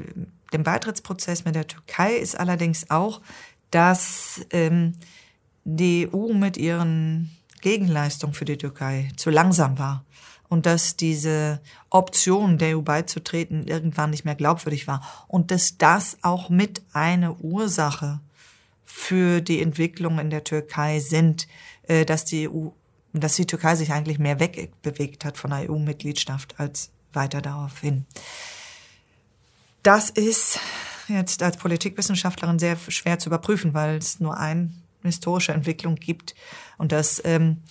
dem Beitrittsprozess mit der Türkei ist allerdings auch, dass ähm, die EU mit ihren Gegenleistungen für die Türkei zu langsam war und dass diese Option der EU beizutreten irgendwann nicht mehr glaubwürdig war und dass das auch mit eine Ursache für die Entwicklung in der Türkei sind, äh, dass die EU, dass die Türkei sich eigentlich mehr wegbewegt hat von der EU-Mitgliedschaft als weiter darauf hin. Das ist jetzt als Politikwissenschaftlerin sehr schwer zu überprüfen, weil es nur eine historische Entwicklung gibt und das ähm,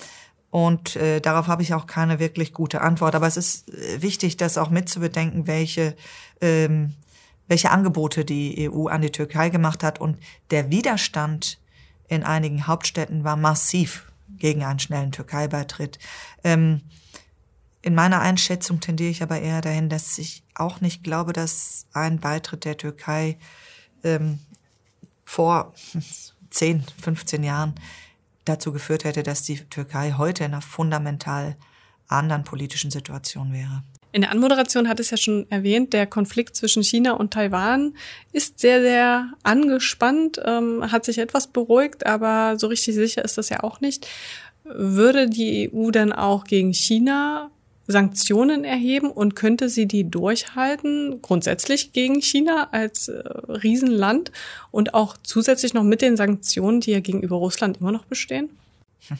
und äh, darauf habe ich auch keine wirklich gute Antwort. Aber es ist äh, wichtig, das auch mitzubedenken, welche ähm, welche Angebote die EU an die Türkei gemacht hat. Und der Widerstand in einigen Hauptstädten war massiv gegen einen schnellen Türkei-Beitritt. Ähm, in meiner Einschätzung tendiere ich aber eher dahin, dass ich auch nicht glaube, dass ein Beitritt der Türkei ähm, vor 10, 15 Jahren dazu geführt hätte, dass die Türkei heute in einer fundamental anderen politischen Situation wäre. In der Anmoderation hat es ja schon erwähnt, der Konflikt zwischen China und Taiwan ist sehr, sehr angespannt, ähm, hat sich etwas beruhigt, aber so richtig sicher ist das ja auch nicht. Würde die EU dann auch gegen China Sanktionen erheben und könnte sie die durchhalten, grundsätzlich gegen China als äh, Riesenland und auch zusätzlich noch mit den Sanktionen, die ja gegenüber Russland immer noch bestehen? Hm,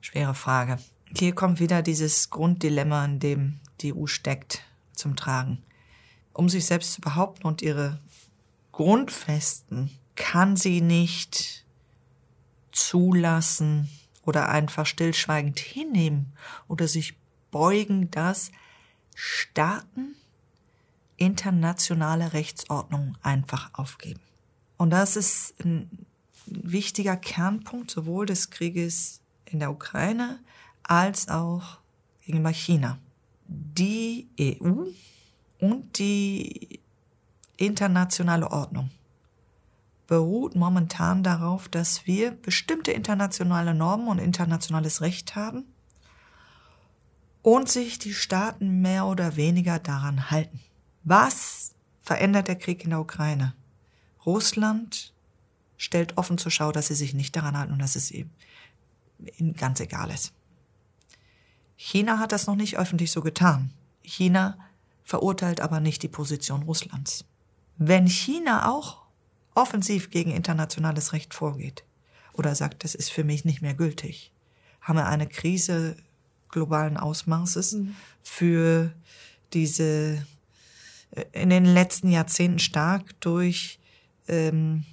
schwere Frage. Hier kommt wieder dieses Grunddilemma, in dem die EU steckt, zum Tragen. Um sich selbst zu behaupten und ihre Grundfesten kann sie nicht zulassen oder einfach stillschweigend hinnehmen oder sich beugen, dass Staaten internationale Rechtsordnung einfach aufgeben. Und das ist ein wichtiger Kernpunkt sowohl des Krieges in der Ukraine als auch gegenüber China. Die EU und die internationale Ordnung beruht momentan darauf, dass wir bestimmte internationale Normen und internationales Recht haben und sich die Staaten mehr oder weniger daran halten. Was verändert der Krieg in der Ukraine? Russland stellt offen zur Schau, dass sie sich nicht daran halten und dass es ihm ganz egal ist. China hat das noch nicht öffentlich so getan. China verurteilt aber nicht die Position Russlands. Wenn China auch offensiv gegen internationales Recht vorgeht oder sagt, das ist für mich nicht mehr gültig, haben wir eine Krise globalen Ausmaßes mhm. für diese äh, in den letzten Jahrzehnten stark durch ähm,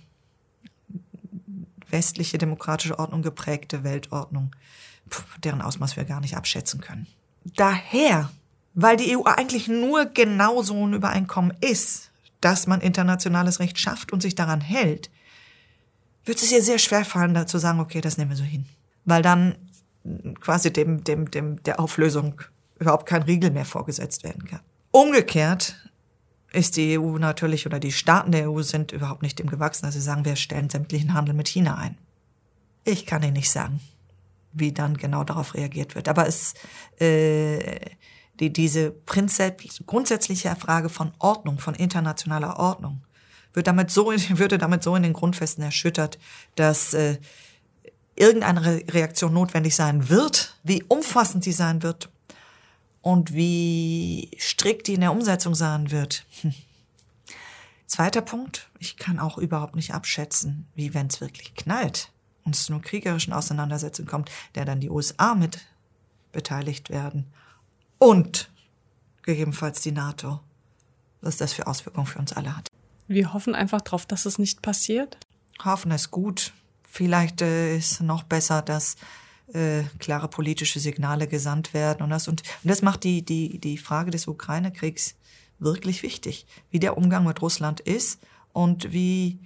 westliche demokratische Ordnung geprägte Weltordnung, deren Ausmaß wir gar nicht abschätzen können. Daher, weil die EU eigentlich nur genau so ein Übereinkommen ist, dass man internationales Recht schafft und sich daran hält, wird es ihr sehr schwer fallen, da zu sagen, okay, das nehmen wir so hin. Weil dann quasi dem, dem, dem, der Auflösung überhaupt kein Riegel mehr vorgesetzt werden kann. Umgekehrt ist die EU natürlich oder die Staaten der EU sind überhaupt nicht dem gewachsen, dass sie sagen, wir stellen sämtlichen Handel mit China ein. Ich kann Ihnen nicht sagen, wie dann genau darauf reagiert wird. Aber es, äh, die, diese grundsätzliche Frage von Ordnung, von internationaler Ordnung, wird damit so, würde damit so in den Grundfesten erschüttert, dass äh, irgendeine Reaktion notwendig sein wird, wie umfassend die sein wird und wie strikt die in der Umsetzung sein wird. Hm. Zweiter Punkt, ich kann auch überhaupt nicht abschätzen, wie wenn es wirklich knallt und es zu einer kriegerischen Auseinandersetzung kommt, der dann die USA mit beteiligt werden und gegebenenfalls die NATO, was das für Auswirkungen für uns alle hat. Wir hoffen einfach darauf, dass es nicht passiert. Hoffen ist gut. Vielleicht äh, ist noch besser, dass äh, klare politische Signale gesandt werden und das und, und das macht die die die Frage des Ukraine-Kriegs wirklich wichtig, wie der Umgang mit Russland ist und wie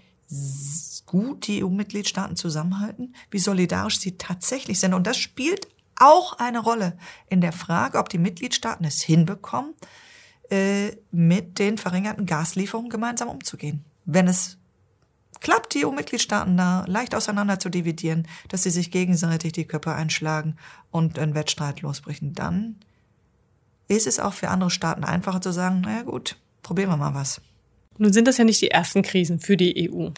gut die EU-Mitgliedstaaten zusammenhalten, wie solidarisch sie tatsächlich sind und das spielt auch eine Rolle in der Frage, ob die Mitgliedstaaten es hinbekommen, äh, mit den verringerten Gaslieferungen gemeinsam umzugehen. Wenn es klappt, die EU-Mitgliedstaaten da leicht auseinander zu dividieren, dass sie sich gegenseitig die Köpfe einschlagen und einen Wettstreit losbrechen, dann ist es auch für andere Staaten einfacher zu sagen, naja gut, probieren wir mal was. Nun sind das ja nicht die ersten Krisen für die EU.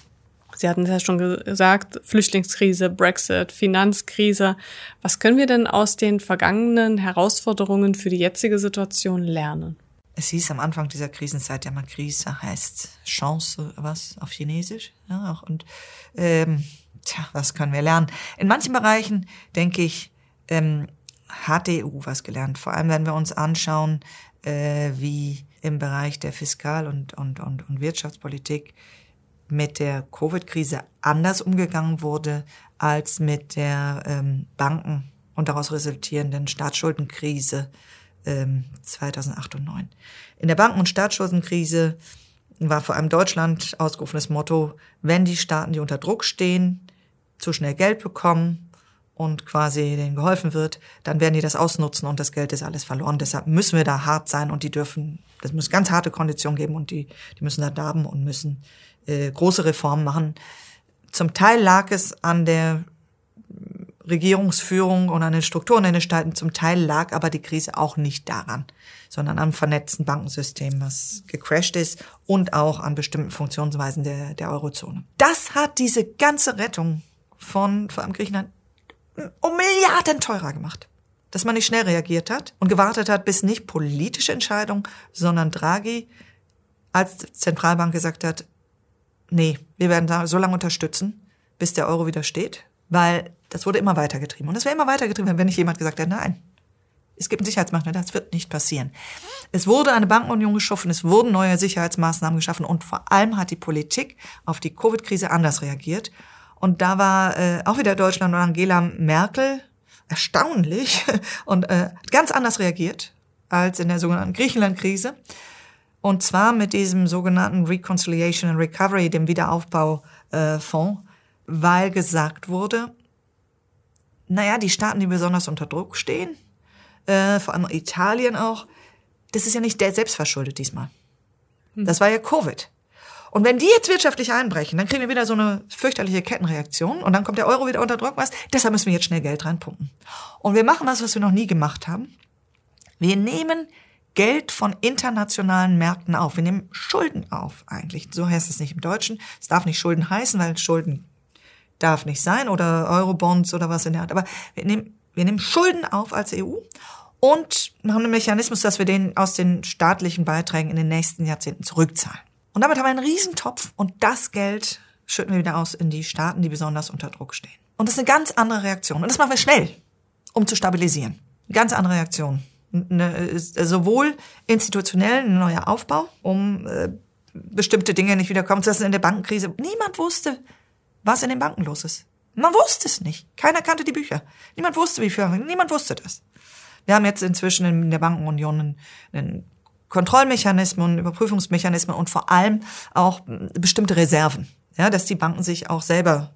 Sie hatten es ja schon gesagt, Flüchtlingskrise, Brexit, Finanzkrise. Was können wir denn aus den vergangenen Herausforderungen für die jetzige Situation lernen? es hieß am Anfang dieser Krisenzeit ja mal Krise heißt Chance, was auf Chinesisch. Ja, auch, und ähm, tja, was können wir lernen? In manchen Bereichen, denke ich, ähm, hat die EU was gelernt. Vor allem, wenn wir uns anschauen, äh, wie im Bereich der Fiskal- und, und, und, und Wirtschaftspolitik mit der Covid-Krise anders umgegangen wurde als mit der ähm, Banken- und daraus resultierenden Staatsschuldenkrise ähm, 2008 und 2009. In der Banken- und Staatsschuldenkrise war vor allem Deutschland ausgerufenes Motto, wenn die Staaten, die unter Druck stehen, zu schnell Geld bekommen und quasi denen geholfen wird, dann werden die das ausnutzen und das Geld ist alles verloren. Deshalb müssen wir da hart sein und die dürfen, das muss ganz harte Konditionen geben und die, die müssen da darben und müssen äh, große Reformen machen. Zum Teil lag es an der Regierungsführung und an den Strukturen in den Staaten. Zum Teil lag aber die Krise auch nicht daran, sondern am vernetzten Bankensystem, was gecrashed ist und auch an bestimmten Funktionsweisen der, der Eurozone. Das hat diese ganze Rettung von vor allem Griechenland um Milliarden teurer gemacht. Dass man nicht schnell reagiert hat und gewartet hat, bis nicht politische Entscheidung, sondern Draghi als Zentralbank gesagt hat, nee, wir werden da so lange unterstützen, bis der Euro wieder steht, weil das wurde immer weitergetrieben. Und es wäre immer weitergetrieben, wenn nicht jemand gesagt hätte, nein, es gibt einen Sicherheitsmaßnahmen, das wird nicht passieren. Es wurde eine Bankenunion geschaffen, es wurden neue Sicherheitsmaßnahmen geschaffen und vor allem hat die Politik auf die Covid-Krise anders reagiert. Und da war äh, auch wieder Deutschland und Angela Merkel erstaunlich und äh, ganz anders reagiert als in der sogenannten Griechenland-Krise. Und zwar mit diesem sogenannten Reconciliation and Recovery, dem Wiederaufbaufonds, äh, weil gesagt wurde, naja, die Staaten, die besonders unter Druck stehen, äh, vor allem Italien auch, das ist ja nicht der selbstverschuldet diesmal. Hm. Das war ja Covid. Und wenn die jetzt wirtschaftlich einbrechen, dann kriegen wir wieder so eine fürchterliche Kettenreaktion und dann kommt der Euro wieder unter Druck. Was? Deshalb müssen wir jetzt schnell Geld reinpumpen. Und wir machen was, was wir noch nie gemacht haben. Wir nehmen Geld von internationalen Märkten auf. Wir nehmen Schulden auf eigentlich. So heißt es nicht im Deutschen. Es darf nicht Schulden heißen, weil Schulden darf nicht sein oder Eurobonds oder was in der Art. Aber wir nehmen, wir nehmen Schulden auf als EU und haben einen Mechanismus, dass wir den aus den staatlichen Beiträgen in den nächsten Jahrzehnten zurückzahlen. Und damit haben wir einen Riesentopf und das Geld schütten wir wieder aus in die Staaten, die besonders unter Druck stehen. Und das ist eine ganz andere Reaktion. Und das machen wir schnell, um zu stabilisieren. Eine ganz andere Reaktion. Eine, sowohl institutionell ein neuer Aufbau, um äh, bestimmte Dinge nicht wiederkommen zu lassen in der Bankenkrise. Niemand wusste, was in den Banken los ist. Man wusste es nicht. Keiner kannte die Bücher. Niemand wusste, wie viel. Niemand wusste das. Wir haben jetzt inzwischen in der Bankenunion einen, einen Kontrollmechanismen, Überprüfungsmechanismen und vor allem auch bestimmte Reserven. Ja, dass die Banken sich auch selber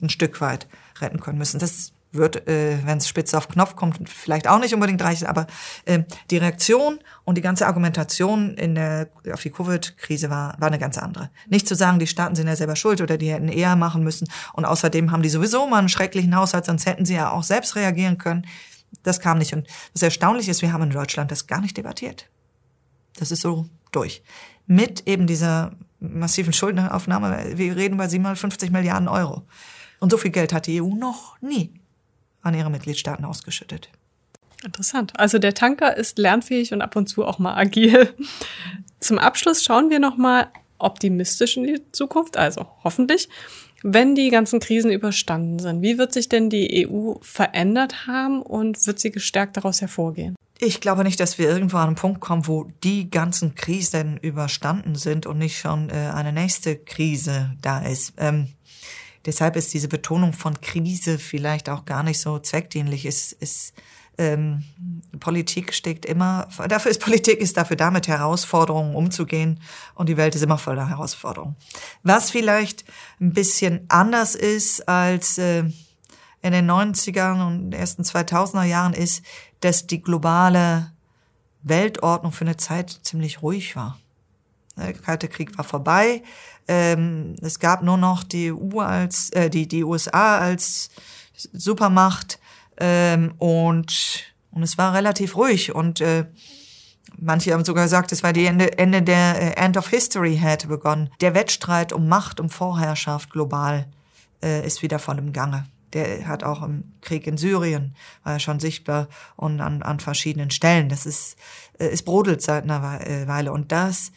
ein Stück weit retten können müssen. Das wird, äh, wenn es spitz auf Knopf kommt, vielleicht auch nicht unbedingt reichen, aber äh, die Reaktion und die ganze Argumentation in der, auf die Covid-Krise war, war eine ganz andere. Nicht zu sagen, die Staaten sind ja selber schuld oder die hätten eher machen müssen und außerdem haben die sowieso mal einen schrecklichen Haushalt, sonst hätten sie ja auch selbst reagieren können. Das kam nicht. Und das Erstaunliche ist, wir haben in Deutschland das gar nicht debattiert. Das ist so durch. Mit eben dieser massiven Schuldenaufnahme, wir reden über 750 Milliarden Euro. Und so viel Geld hat die EU noch nie an ihre Mitgliedstaaten ausgeschüttet. Interessant. Also der Tanker ist lernfähig und ab und zu auch mal agil. Zum Abschluss schauen wir noch mal optimistisch in die Zukunft, also hoffentlich, wenn die ganzen Krisen überstanden sind. Wie wird sich denn die EU verändert haben und wird sie gestärkt daraus hervorgehen? Ich glaube nicht, dass wir irgendwo an einen Punkt kommen, wo die ganzen Krisen überstanden sind und nicht schon äh, eine nächste Krise da ist. Ähm, Deshalb ist diese Betonung von Krise vielleicht auch gar nicht so zweckdienlich. Es ist ähm, Politik steckt immer, dafür ist Politik, ist dafür da, mit Herausforderungen umzugehen und die Welt ist immer voller Herausforderungen. Was vielleicht ein bisschen anders ist als äh, in den 90ern und ersten 2000er Jahren ist, dass die globale Weltordnung für eine Zeit ziemlich ruhig war. Der Kalte Krieg war vorbei. Ähm, es gab nur noch die EU als äh, die die USA als Supermacht ähm, und und es war relativ ruhig und äh, Manche haben sogar gesagt, es war die Ende, Ende der äh, End of History hätte begonnen. Der Wettstreit um Macht, um Vorherrschaft global äh, ist wieder voll im Gange. Der hat auch im Krieg in Syrien war ja schon sichtbar und an, an verschiedenen Stellen. Das ist, äh, es brodelt seit einer äh, Weile und das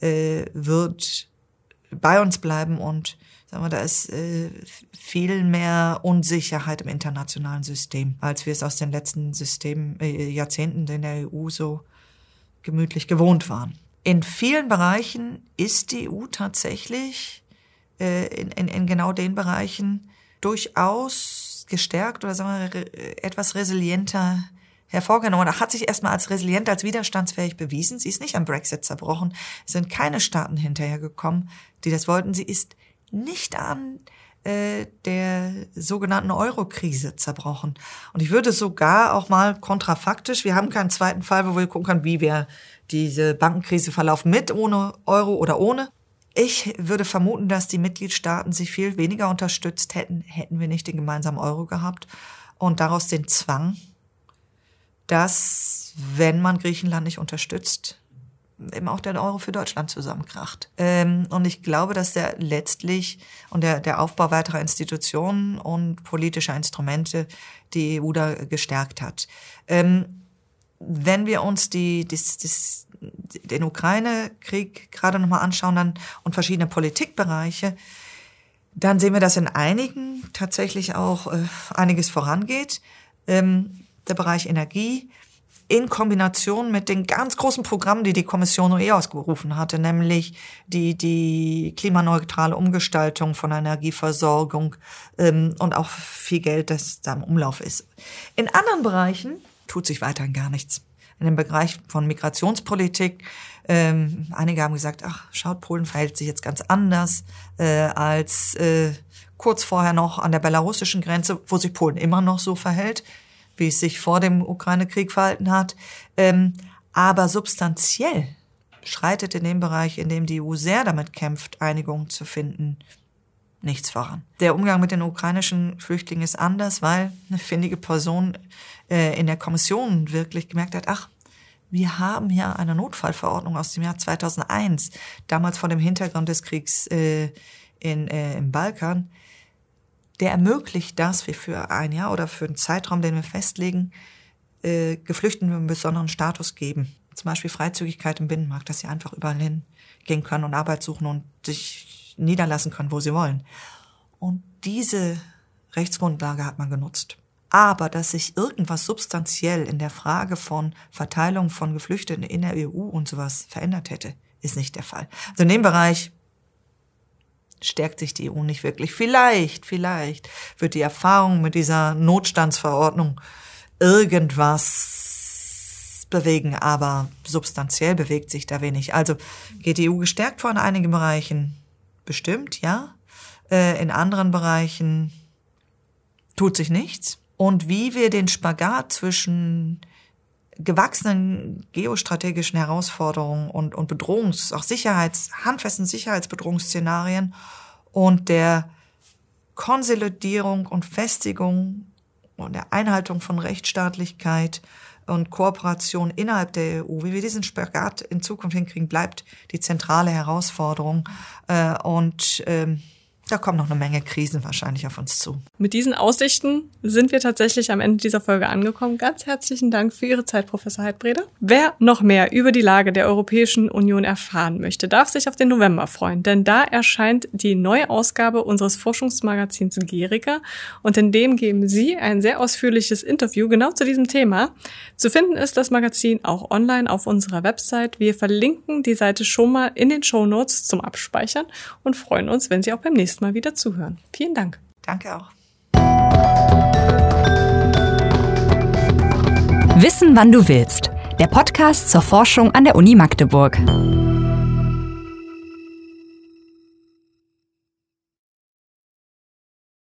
äh, wird bei uns bleiben und sagen wir, da ist äh, viel mehr Unsicherheit im internationalen System, als wir es aus den letzten Systemen, äh, Jahrzehnten in der EU so gemütlich gewohnt waren. In vielen Bereichen ist die EU tatsächlich äh, in, in, in genau den Bereichen durchaus gestärkt oder sagen wir etwas resilienter hervorgenommen. Da hat sich erstmal als resilient, als widerstandsfähig bewiesen. Sie ist nicht am Brexit zerbrochen. Es sind keine Staaten hinterhergekommen, die das wollten. Sie ist nicht an äh, der sogenannten Euro-Krise zerbrochen. Und ich würde sogar auch mal kontrafaktisch, wir haben keinen zweiten Fall, wo wir gucken können, wie wir diese Bankenkrise verlaufen, mit, ohne Euro oder ohne. Ich würde vermuten, dass die Mitgliedstaaten sich viel weniger unterstützt hätten, hätten wir nicht den gemeinsamen Euro gehabt und daraus den Zwang, dass, wenn man Griechenland nicht unterstützt, eben auch der Euro für Deutschland zusammenkracht. Ähm, und ich glaube, dass der letztlich und der, der Aufbau weiterer Institutionen und politischer Instrumente die EU da gestärkt hat. Ähm, wenn wir uns die, das, das, den Ukraine-Krieg gerade nochmal anschauen dann, und verschiedene Politikbereiche, dann sehen wir, dass in einigen tatsächlich auch äh, einiges vorangeht. Ähm, der Bereich Energie, in Kombination mit den ganz großen Programmen, die die Kommission eh ausgerufen hatte, nämlich die, die klimaneutrale Umgestaltung von Energieversorgung ähm, und auch viel Geld, das da im Umlauf ist. In anderen Bereichen tut sich weiterhin gar nichts. In dem Bereich von Migrationspolitik, ähm, einige haben gesagt, ach, schaut, Polen verhält sich jetzt ganz anders äh, als äh, kurz vorher noch an der belarussischen Grenze, wo sich Polen immer noch so verhält wie es sich vor dem Ukraine-Krieg verhalten hat. Ähm, aber substanziell schreitet in dem Bereich, in dem die EU sehr damit kämpft, Einigung zu finden, nichts voran. Der Umgang mit den ukrainischen Flüchtlingen ist anders, weil eine findige Person äh, in der Kommission wirklich gemerkt hat, ach, wir haben ja eine Notfallverordnung aus dem Jahr 2001, damals vor dem Hintergrund des Kriegs äh, in, äh, im Balkan, der ermöglicht, dass wir für ein Jahr oder für einen Zeitraum, den wir festlegen, äh, Geflüchteten einen besonderen Status geben. Zum Beispiel Freizügigkeit im Binnenmarkt, dass sie einfach überall hingehen können und Arbeit suchen und sich niederlassen können, wo sie wollen. Und diese Rechtsgrundlage hat man genutzt. Aber dass sich irgendwas substanziell in der Frage von Verteilung von Geflüchteten in der EU und sowas verändert hätte, ist nicht der Fall. Also in dem Bereich stärkt sich die EU nicht wirklich. Vielleicht, vielleicht wird die Erfahrung mit dieser Notstandsverordnung irgendwas bewegen, aber substanziell bewegt sich da wenig. Also geht die EU gestärkt vor in einigen Bereichen? Bestimmt, ja. Äh, in anderen Bereichen tut sich nichts. Und wie wir den Spagat zwischen gewachsenen geostrategischen Herausforderungen und, und Bedrohungs-, auch Sicherheits-, handfesten Sicherheitsbedrohungsszenarien und der Konsolidierung und Festigung und der Einhaltung von Rechtsstaatlichkeit und Kooperation innerhalb der EU, wie wir diesen Spagat in Zukunft hinkriegen, bleibt die zentrale Herausforderung. Äh, und ähm, da kommen noch eine Menge Krisen wahrscheinlich auf uns zu. Mit diesen Aussichten sind wir tatsächlich am Ende dieser Folge angekommen. Ganz herzlichen Dank für Ihre Zeit, Professor Heidbreder. Wer noch mehr über die Lage der Europäischen Union erfahren möchte, darf sich auf den November freuen, denn da erscheint die neue Ausgabe unseres Forschungsmagazins Gerika und in dem geben Sie ein sehr ausführliches Interview genau zu diesem Thema. Zu finden ist das Magazin auch online auf unserer Website. Wir verlinken die Seite schon mal in den Show Notes zum Abspeichern und freuen uns, wenn Sie auch beim nächsten nächsten Mal wieder zuhören. Vielen Dank. Danke auch. Wissen, wann du willst. Der Podcast zur Forschung an der Uni Magdeburg.